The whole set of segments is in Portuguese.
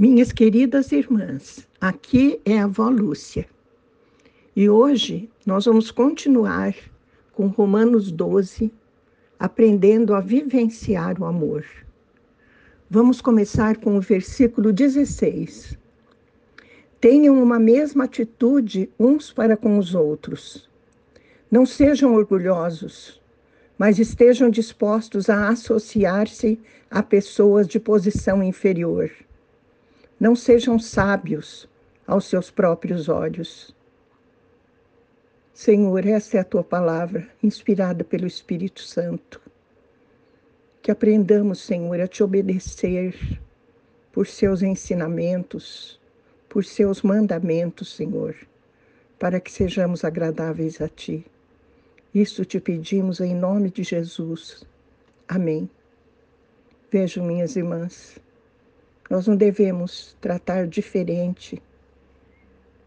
Minhas queridas irmãs, aqui é a avó Lúcia. E hoje nós vamos continuar com Romanos 12, aprendendo a vivenciar o amor. Vamos começar com o versículo 16. Tenham uma mesma atitude uns para com os outros. Não sejam orgulhosos, mas estejam dispostos a associar-se a pessoas de posição inferior não sejam sábios aos seus próprios olhos. Senhor, essa é a tua palavra, inspirada pelo Espírito Santo. Que aprendamos, Senhor, a te obedecer por seus ensinamentos, por seus mandamentos, Senhor, para que sejamos agradáveis a ti. Isso te pedimos em nome de Jesus. Amém. Vejam, minhas irmãs, nós não devemos tratar diferente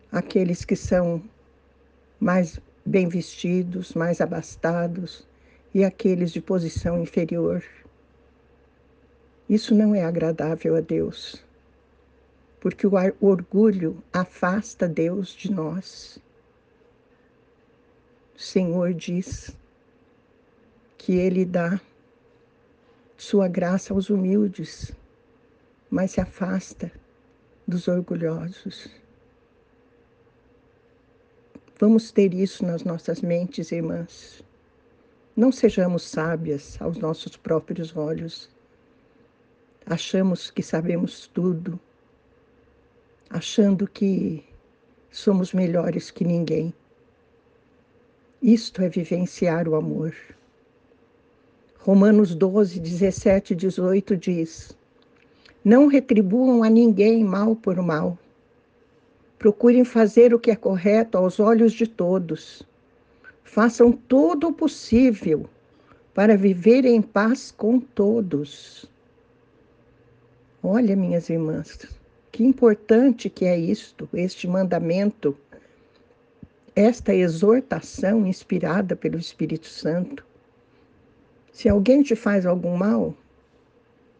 aqueles que são mais bem vestidos, mais abastados e aqueles de posição inferior. Isso não é agradável a Deus, porque o orgulho afasta Deus de nós. O Senhor diz que Ele dá sua graça aos humildes mas se afasta dos orgulhosos. Vamos ter isso nas nossas mentes, irmãs. Não sejamos sábias aos nossos próprios olhos. Achamos que sabemos tudo, achando que somos melhores que ninguém. Isto é vivenciar o amor. Romanos 12, 17 e 18 diz: não retribuam a ninguém mal por mal. Procurem fazer o que é correto aos olhos de todos. Façam todo o possível para viver em paz com todos. Olha, minhas irmãs, que importante que é isto, este mandamento, esta exortação inspirada pelo Espírito Santo. Se alguém te faz algum mal,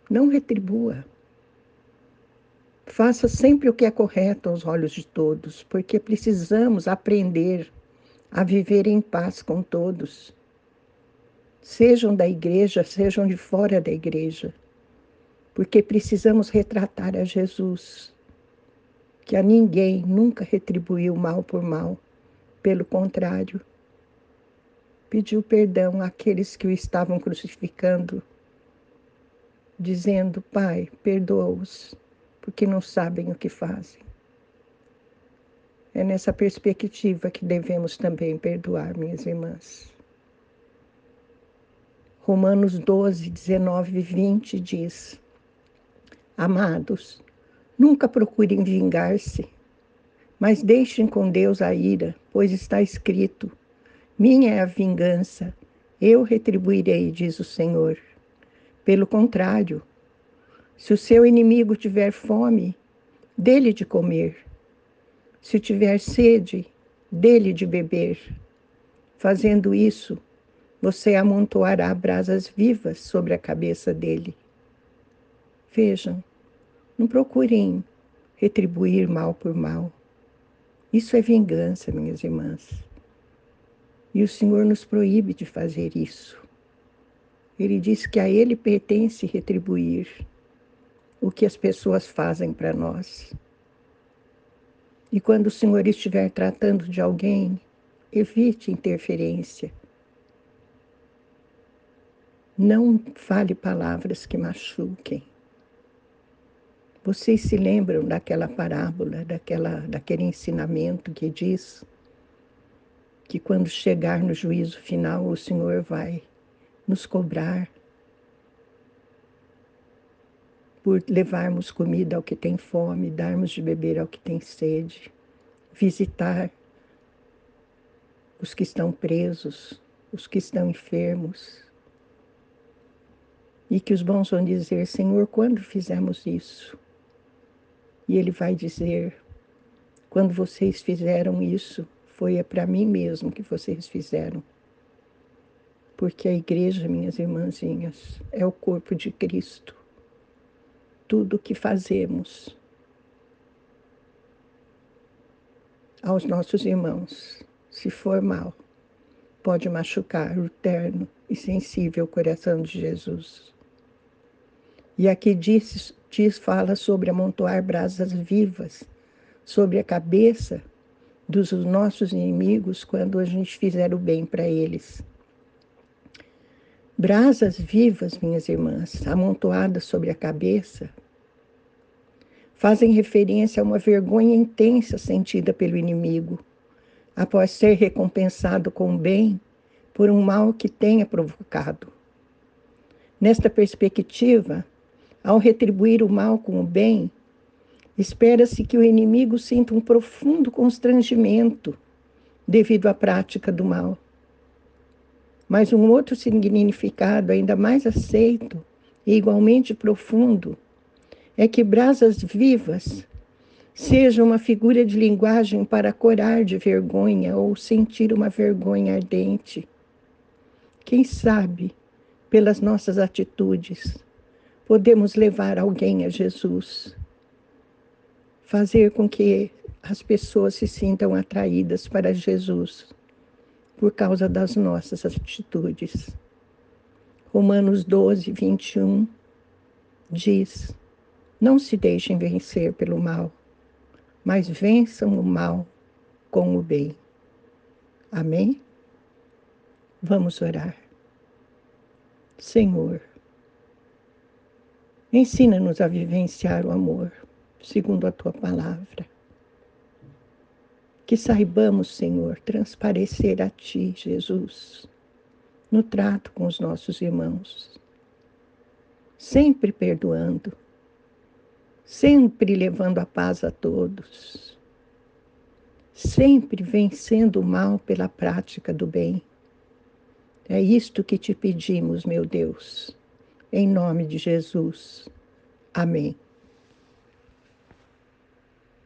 não retribua. Faça sempre o que é correto aos olhos de todos, porque precisamos aprender a viver em paz com todos. Sejam da igreja, sejam de fora da igreja, porque precisamos retratar a Jesus, que a ninguém nunca retribuiu mal por mal, pelo contrário, pediu perdão àqueles que o estavam crucificando, dizendo: Pai, perdoa-os porque não sabem o que fazem. É nessa perspectiva que devemos também perdoar, minhas irmãs. Romanos 12, 19 e 20 diz: Amados, nunca procurem vingar-se, mas deixem com Deus a ira, pois está escrito: Minha é a vingança, eu retribuirei, diz o Senhor. Pelo contrário, se o seu inimigo tiver fome, dele de comer. Se tiver sede, dele de beber. Fazendo isso, você amontoará brasas vivas sobre a cabeça dele. Vejam, não procurem retribuir mal por mal. Isso é vingança, minhas irmãs. E o Senhor nos proíbe de fazer isso. Ele diz que a Ele pertence retribuir o que as pessoas fazem para nós. E quando o Senhor estiver tratando de alguém, evite interferência. Não fale palavras que machuquem. Vocês se lembram daquela parábola, daquela, daquele ensinamento que diz que quando chegar no juízo final, o Senhor vai nos cobrar por levarmos comida ao que tem fome, darmos de beber ao que tem sede, visitar os que estão presos, os que estão enfermos. E que os bons vão dizer: Senhor, quando fizemos isso? E Ele vai dizer: quando vocês fizeram isso, foi para mim mesmo que vocês fizeram. Porque a igreja, minhas irmãzinhas, é o corpo de Cristo tudo o que fazemos aos nossos irmãos, se for mal, pode machucar o terno e sensível coração de Jesus. E aqui diz, diz fala sobre amontoar brasas vivas sobre a cabeça dos nossos inimigos quando a gente fizer o bem para eles. Brasas vivas, minhas irmãs, amontoadas sobre a cabeça fazem referência a uma vergonha intensa sentida pelo inimigo, após ser recompensado com bem por um mal que tenha provocado. Nesta perspectiva, ao retribuir o mal com o bem, espera-se que o inimigo sinta um profundo constrangimento devido à prática do mal. Mas um outro significado ainda mais aceito e igualmente profundo é que brasas vivas seja uma figura de linguagem para corar de vergonha ou sentir uma vergonha ardente. Quem sabe, pelas nossas atitudes, podemos levar alguém a Jesus, fazer com que as pessoas se sintam atraídas para Jesus por causa das nossas atitudes. Romanos 12, 21 diz: Não se deixem vencer pelo mal, mas vençam o mal com o bem. Amém? Vamos orar. Senhor, ensina-nos a vivenciar o amor, segundo a tua palavra. Que saibamos, Senhor, transparecer a Ti, Jesus, no trato com os nossos irmãos, sempre perdoando, sempre levando a paz a todos, sempre vencendo o mal pela prática do bem. É isto que te pedimos, meu Deus, em nome de Jesus. Amém.